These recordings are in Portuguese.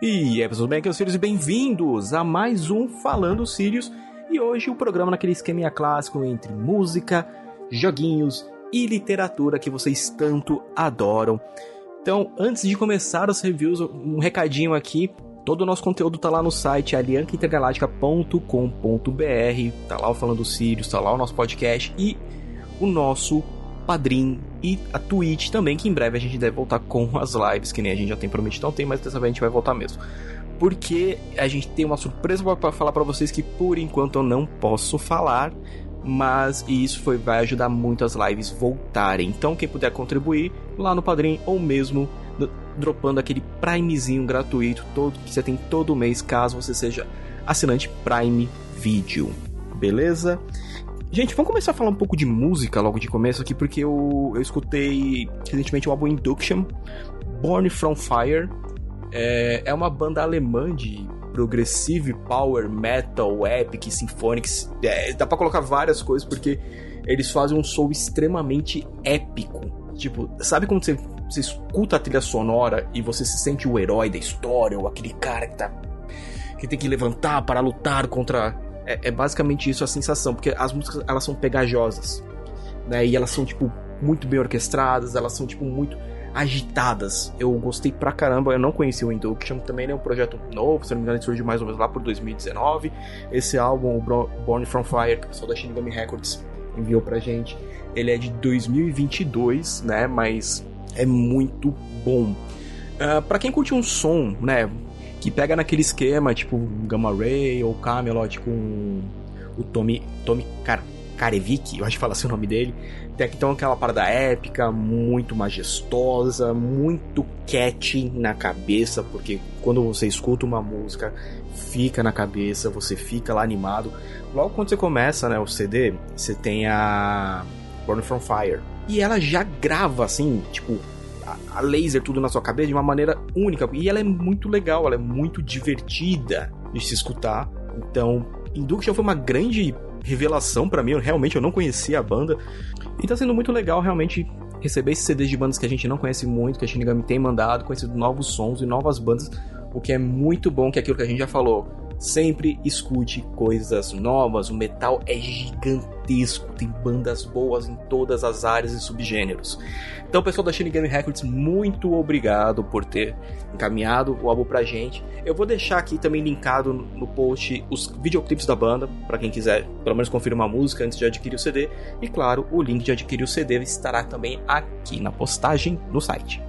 E é, pessoal, bem, aqui é o Sirius bem-vindos a mais um Falando Sirius. E hoje o programa naquele esqueminha clássico entre música, joguinhos e literatura que vocês tanto adoram. Então, antes de começar os reviews, um recadinho aqui. Todo o nosso conteúdo tá lá no site aliancaintergaláctica.com.br. Tá lá o Falando Sirius, tá lá o nosso podcast e o nosso Padrim e a Twitch também, que em breve a gente deve voltar com as lives, que nem a gente já tem prometido, não tem, mas dessa vez a gente vai voltar mesmo. Porque a gente tem uma surpresa para falar para vocês que por enquanto eu não posso falar, mas isso foi, vai ajudar muito as lives voltarem. Então, quem puder contribuir lá no Padrim ou mesmo dropando aquele Primezinho gratuito todo que você tem todo mês, caso você seja assinante Prime Video. Beleza? Gente, vamos começar a falar um pouco de música logo de começo aqui, porque eu, eu escutei recentemente o álbum Induction, Born From Fire. É, é uma banda alemã de progressive power metal, epic, symphonic. É, dá pra colocar várias coisas, porque eles fazem um som extremamente épico. Tipo, sabe quando você, você escuta a trilha sonora e você se sente o herói da história, ou aquele cara que tá. que tem que levantar para lutar contra é, é, basicamente isso a sensação, porque as músicas elas são pegajosas, né? E elas são tipo muito bem orquestradas, elas são tipo muito agitadas. Eu gostei pra caramba, eu não conheci o Induction, também é um projeto novo, se não me engano, ele surgiu mais ou menos lá por 2019. Esse álbum, o Born From Fire, que o pessoal da Shinigami Records enviou pra gente, ele é de 2022, né? Mas é muito bom. Uh, para quem curte um som, né, que pega naquele esquema, tipo Gamma Ray ou Camelot com o Tommy, Tommy Kar Karevik, eu acho que fala assim o nome dele. Tem então aquela parada épica, muito majestosa, muito catchy na cabeça, porque quando você escuta uma música, fica na cabeça, você fica lá animado. Logo quando você começa, né, o CD, você tem a Born From Fire. E ela já grava assim, tipo, a laser tudo na sua cabeça de uma maneira única. E ela é muito legal, ela é muito divertida de se escutar. Então, Induction foi uma grande revelação para mim. Eu, realmente eu não conhecia a banda. E tá sendo muito legal realmente receber esses CDs de bandas que a gente não conhece muito, que a Shinigami tem mandado, conhecido novos sons e novas bandas, o que é muito bom, que é aquilo que a gente já falou Sempre escute coisas novas. O metal é gigantesco, tem bandas boas em todas as áreas e subgêneros. Então, pessoal da Shinigami Records, muito obrigado por ter encaminhado o álbum pra gente. Eu vou deixar aqui também linkado no post os videoclipes da banda, para quem quiser pelo menos conferir uma música antes de adquirir o CD. E claro, o link de adquirir o CD estará também aqui na postagem no site.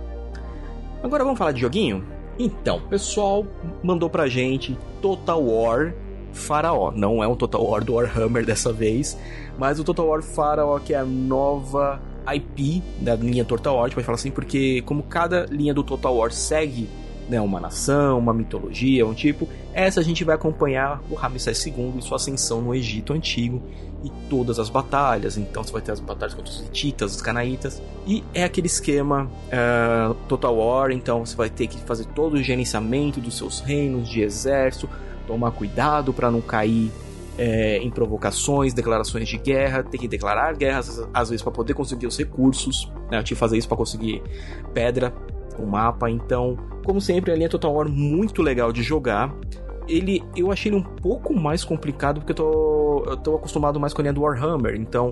Agora vamos falar de joguinho? Então, o pessoal mandou pra gente Total War Faraó. Não é um Total War do Warhammer dessa vez, mas o Total War Faraó, que é a nova IP da linha Total War, a gente vai falar assim, porque como cada linha do Total War segue né, uma nação, uma mitologia, um tipo. Essa a gente vai acompanhar o Ramsés II e sua ascensão no Egito Antigo e todas as batalhas. Então você vai ter as batalhas contra os hititas, os canaítas. E é aquele esquema uh, Total War, então você vai ter que fazer todo o gerenciamento dos seus reinos de exército, tomar cuidado para não cair é, em provocações, declarações de guerra, ter que declarar guerras às vezes para poder conseguir os recursos. Né? Eu tive que fazer isso para conseguir pedra o mapa. Então, como sempre, a linha Total War muito legal de jogar. Ele, eu achei ele um pouco mais complicado porque eu tô, eu tô acostumado mais com a linha do Warhammer. Então,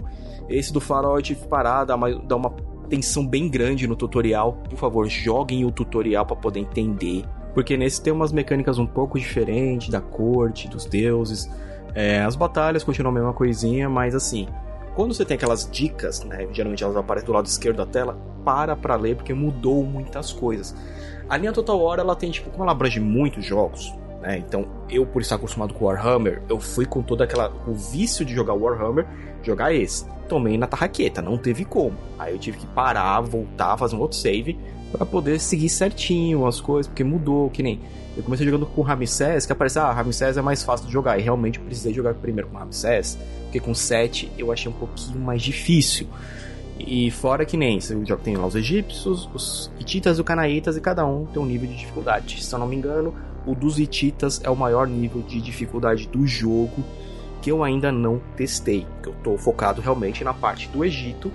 esse do Farol eu tive que parar, dar uma, uma tensão bem grande no tutorial. Por favor, joguem o tutorial para poder entender. Porque nesse tem umas mecânicas um pouco diferentes da corte, dos deuses. É, as batalhas continuam a mesma coisinha, mas assim, quando você tem aquelas dicas, né, geralmente elas aparecem do lado esquerdo da tela, para para ler porque mudou muitas coisas. A linha Total War, ela tem, tipo, como ela abrange muitos jogos, né, então eu, por estar acostumado com Warhammer, eu fui com toda aquela. o vício de jogar Warhammer, jogar esse. Tomei na tarraqueta, não teve como. Aí eu tive que parar, voltar, fazer um outro save para poder seguir certinho as coisas, porque mudou, que nem. Eu comecei jogando com Ramsés, que aparece, ah, Ramsés é mais fácil de jogar. E realmente eu precisei jogar primeiro com Ramsés, porque com 7 eu achei um pouquinho mais difícil. E fora que nem, você jogo tem lá os egípcios, os hititas e os canaítas, e cada um tem um nível de dificuldade. Se eu não me engano, o dos hititas é o maior nível de dificuldade do jogo que eu ainda não testei. Que eu estou focado realmente na parte do Egito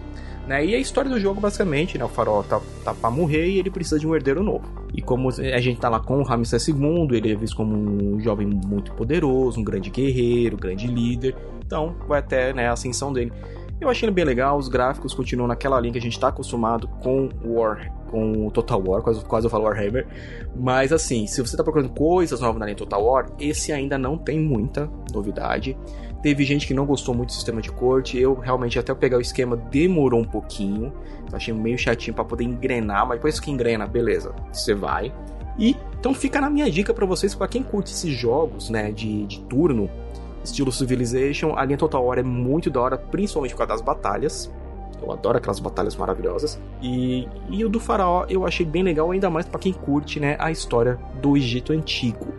né? E a história do jogo, basicamente, né? O farol tá, tá pra morrer e ele precisa de um herdeiro novo. E como a gente tá lá com o Ramsés II, ele é visto como um jovem muito poderoso, um grande guerreiro, um grande líder. Então, vai até né, a ascensão dele. Eu achei ele bem legal, os gráficos continuam naquela linha que a gente está acostumado com War, com Total War, quase, quase eu falo Warhammer. Mas assim, se você está procurando coisas novas na linha Total War, esse ainda não tem muita novidade. Teve gente que não gostou muito do sistema de corte. Eu realmente, até eu pegar o esquema, demorou um pouquinho. Eu achei meio chatinho para poder engrenar, mas depois que engrena, beleza, você vai. E então fica na minha dica para vocês, para quem curte esses jogos, né, de, de turno, estilo Civilization, a linha Total War é muito da hora, principalmente por causa das batalhas. Eu adoro aquelas batalhas maravilhosas. E, e o do Faraó eu achei bem legal, ainda mais para quem curte né, a história do Egito Antigo.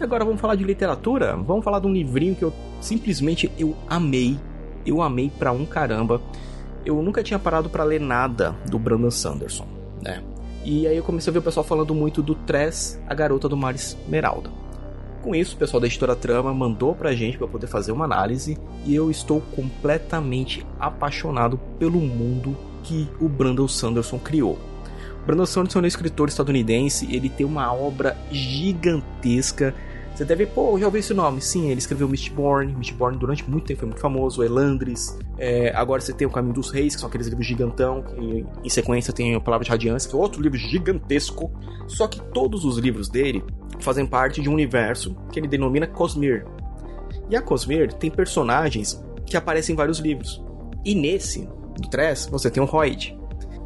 Agora vamos falar de literatura? Vamos falar de um livrinho que eu simplesmente eu amei. Eu amei pra um caramba. Eu nunca tinha parado para ler nada do Brandon Sanderson, né? E aí eu comecei a ver o pessoal falando muito do Tress, a garota do mar Esmeralda. Com isso, o pessoal da editora Trama mandou pra gente para poder fazer uma análise e eu estou completamente apaixonado pelo mundo que o Brandon Sanderson criou. O Brandon Sanderson é um escritor estadunidense, ele tem uma obra gigantesca você deve, pô, já ouvi esse nome. Sim, ele escreveu Mistborn. Mistborn durante muito tempo foi muito famoso. Elandris. É, agora você tem o Caminho dos Reis, que são aqueles livros gigantão. Em sequência tem a Palavra de Radiância, que é outro livro gigantesco. Só que todos os livros dele fazem parte de um universo que ele denomina Cosmere. E a Cosmere tem personagens que aparecem em vários livros. E nesse, do Tress, você tem o Royd.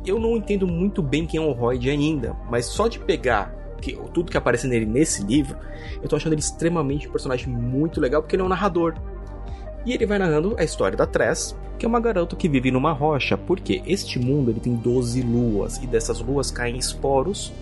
Eu não entendo muito bem quem é o Royd ainda, mas só de pegar que, tudo que aparece nele nesse livro, eu tô achando ele extremamente um personagem muito legal, porque ele é um narrador. E ele vai narrando a história da Tress, que é uma garota que vive numa rocha, porque este mundo ele tem 12 luas, e dessas luas caem esporos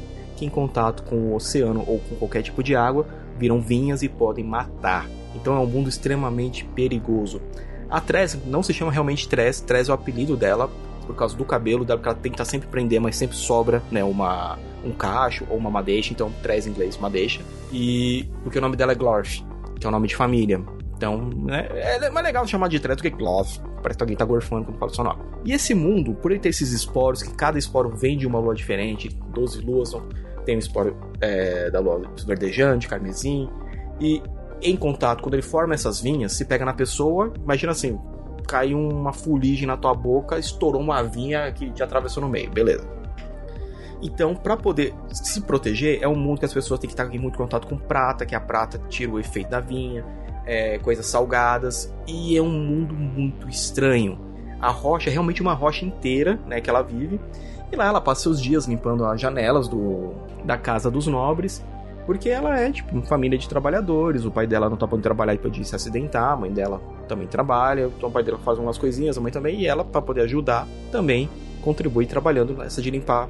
em contato com o oceano ou com qualquer tipo de água viram vinhas e podem matar. Então é um mundo extremamente perigoso. A Tress não se chama realmente Tress, Tress é o apelido dela por causa do cabelo dela, porque ela tá sempre prender, mas sempre sobra, né, uma um cacho ou uma madeixa, então traz em inglês madeixa. E porque o nome dela é Glorf, que é o nome de família. Então, né, é mais legal chamar de treto que Glorf. Parece que alguém tá gorfando quando fala o seu nome. E esse mundo, por ele ter esses esporos, que cada esporo vem de uma lua diferente, 12 luas, tem um esporo é, da lua verdejante, carmesim, e em contato, quando ele forma essas vinhas, se pega na pessoa, imagina assim, caiu uma fuligem na tua boca, estourou uma vinha que te atravessou no meio, beleza. Então, para poder se proteger, é um mundo que as pessoas têm que estar em muito contato com prata, que a prata tira o efeito da vinha, é, coisas salgadas, e é um mundo muito estranho. A rocha é realmente uma rocha inteira, né, que ela vive, e lá ela passa seus dias limpando as janelas do, da casa dos nobres, porque ela é, tipo, uma família de trabalhadores, o pai dela não tá podendo trabalhar e pode se acidentar, a mãe dela também trabalha, então o pai dela faz umas coisinhas, a mãe também, e ela, para poder ajudar, também contribui trabalhando nessa de limpar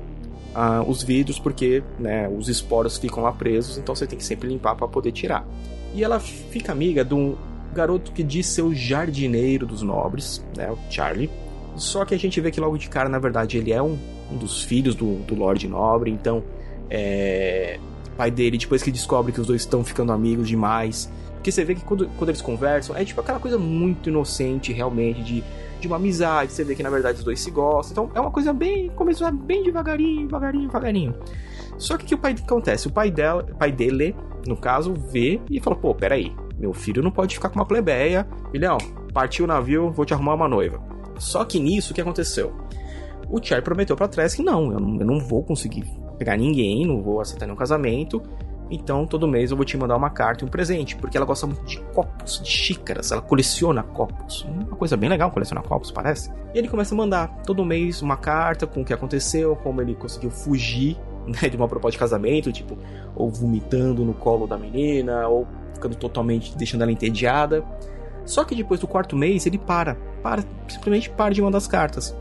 ah, os vidros porque né, os esporos ficam lá presos, então você tem que sempre limpar para poder tirar. E ela fica amiga de um garoto que diz ser o jardineiro dos nobres, né, o Charlie. Só que a gente vê que logo de cara, na verdade, ele é um, um dos filhos do, do Lorde Nobre, então é, pai dele, depois que descobre que os dois estão ficando amigos demais. Porque você vê que quando, quando eles conversam, é tipo aquela coisa muito inocente, realmente, de de uma amizade, você vê que na verdade os dois se gostam. Então é uma coisa bem. começou bem devagarinho, devagarinho, devagarinho. Só que o que o pai acontece? O pai dela, pai dele, no caso, vê e fala: pô, peraí, meu filho não pode ficar com uma plebeia. Filhão, partiu o navio, vou te arrumar uma noiva. Só que nisso o que aconteceu? O Charlie prometeu pra trás que não, eu não vou conseguir pegar ninguém, não vou aceitar nenhum casamento. Então, todo mês eu vou te mandar uma carta e um presente, porque ela gosta muito de copos, de xícaras, ela coleciona copos. Uma coisa bem legal colecionar copos, parece. E ele começa a mandar todo mês uma carta com o que aconteceu, como ele conseguiu fugir né, de uma proposta de casamento, tipo, ou vomitando no colo da menina, ou ficando totalmente deixando ela entediada. Só que depois do quarto mês ele para, para, simplesmente para de mandar as cartas.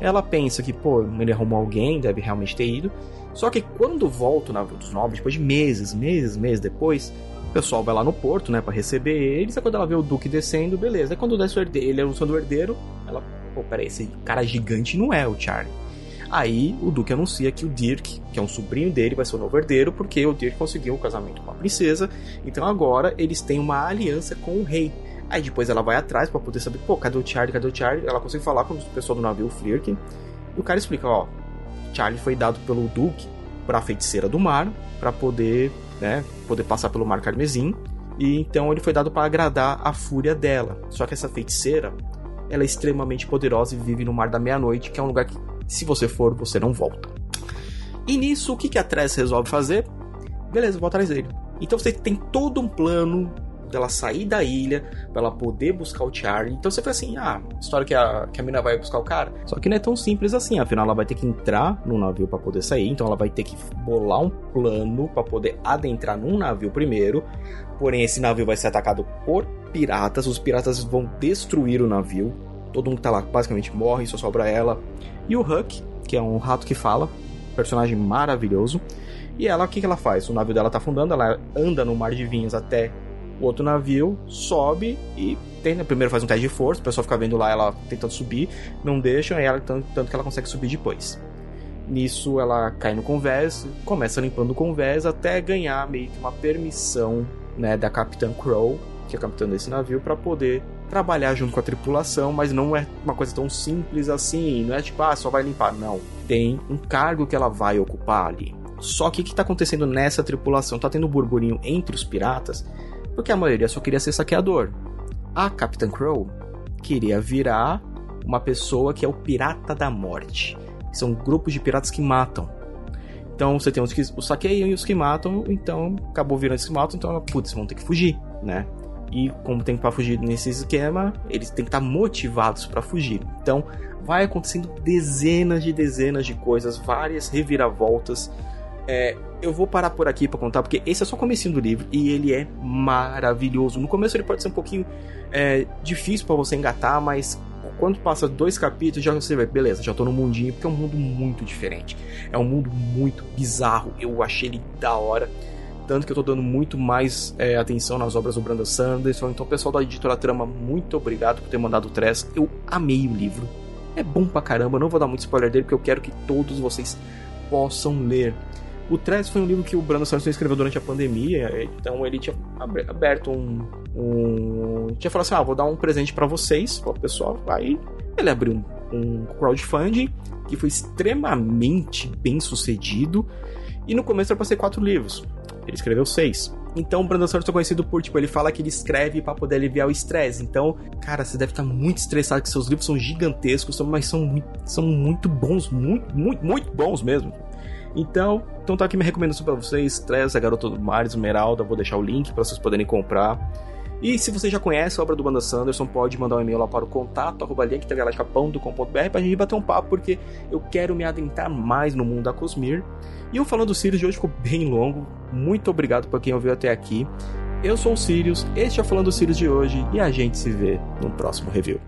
Ela pensa que, pô, ele arrumou alguém, deve realmente ter ido. Só que quando volta navio dos nobres, depois de meses, meses, meses depois, o pessoal vai lá no porto, né, para receber eles. É quando ela vê o Duque descendo, beleza. É quando desce o herdeiro, ele é o seu herdeiro, ela, pô, peraí, esse cara gigante não é o Charlie. Aí o Duque anuncia que o Dirk, que é um sobrinho dele, vai ser o novo herdeiro, porque o Dirk conseguiu um casamento com a princesa. Então agora eles têm uma aliança com o rei. Aí depois ela vai atrás para poder saber, pô, cadê o Charlie, cadê o Charlie? Ela consegue falar com o pessoal do navio Flirk. E o cara explica, ó, Charlie foi dado pelo Duque para a feiticeira do mar, para poder, né, poder passar pelo mar carmesim. E então ele foi dado para agradar a fúria dela. Só que essa feiticeira, ela é extremamente poderosa e vive no Mar da Meia-Noite, que é um lugar que, se você for, você não volta. E nisso, o que, que a Tress resolve fazer? Beleza, vou atrás dele. Então você tem todo um plano dela sair da ilha, para ela poder buscar o Charlie. Então você fala assim: ah, história que a, que a mina vai buscar o cara. Só que não é tão simples assim, afinal ela vai ter que entrar no navio para poder sair, então ela vai ter que bolar um plano para poder adentrar num navio primeiro. Porém, esse navio vai ser atacado por piratas, os piratas vão destruir o navio. Todo mundo que tá lá basicamente morre, só sobra ela. E o Huck, que é um rato que fala, personagem maravilhoso. E ela, o que, que ela faz? O navio dela tá afundando, ela anda no mar de vinhos até o outro navio, sobe e tem, né, primeiro faz um teste de força, o pessoal fica vendo lá ela tentando subir, não deixam, aí ela, tanto, tanto que ela consegue subir depois. Nisso ela cai no convés, começa limpando o convés até ganhar meio que uma permissão né, da Capitã Crow, que é a capitã desse navio, para poder trabalhar junto com a tripulação, mas não é uma coisa tão simples assim, não é tipo, ah, só vai limpar. Não. Tem um cargo que ela vai ocupar ali. Só que o que está acontecendo nessa tripulação? Tá tendo burburinho entre os piratas, porque a maioria só queria ser saqueador. A Capitã Crow queria virar uma pessoa que é o pirata da morte. São grupos de piratas que matam. Então você tem os que os saqueiam e os que matam, então acabou virando os que matam, então putz, vão ter que fugir, né? E como tem para fugir nesse esquema, eles têm que estar motivados para fugir. Então vai acontecendo dezenas de dezenas de coisas, várias reviravoltas é, eu vou parar por aqui para contar, porque esse é só o comecinho do livro e ele é maravilhoso. No começo ele pode ser um pouquinho é, difícil para você engatar, mas quando passa dois capítulos, já você vê, beleza, já tô no mundinho, porque é um mundo muito diferente. É um mundo muito bizarro. Eu achei ele da hora. Tanto que eu tô dando muito mais é, atenção nas obras do Brandon Sanderson. Então, pessoal da editora Trama, muito obrigado por ter mandado o Tress. Eu amei o livro. É bom pra caramba. Não vou dar muito spoiler dele, porque eu quero que todos vocês possam ler. O Tress foi um livro que o Brandon Sanderson escreveu durante a pandemia, então ele tinha aberto um. um tinha falado assim: ah, vou dar um presente para vocês, para o pessoal. Aí ele abriu um, um crowdfunding que foi extremamente bem sucedido. E no começo era pra ser quatro livros. Ele escreveu seis. Então o Brandon Sanderson é conhecido por, tipo, ele fala que ele escreve para poder aliviar o estresse. Então, cara, você deve estar muito estressado que seus livros são gigantescos, mas são, são muito bons, muito, muito, muito bons mesmo. Então, então tá aqui minha recomendação para vocês, Tress, a Garota do Mar, Esmeralda, vou deixar o link para vocês poderem comprar. E se você já conhece a obra do Banda Sanderson, pode mandar um e-mail lá para o contato arroba linktegalactica.com.br pra gente bater um papo, porque eu quero me adentrar mais no mundo da Cosmir. E o Falando Sirius de hoje ficou bem longo. Muito obrigado por quem ouviu até aqui. Eu sou o Sirius, este é o Falando Sirius de hoje e a gente se vê no próximo review.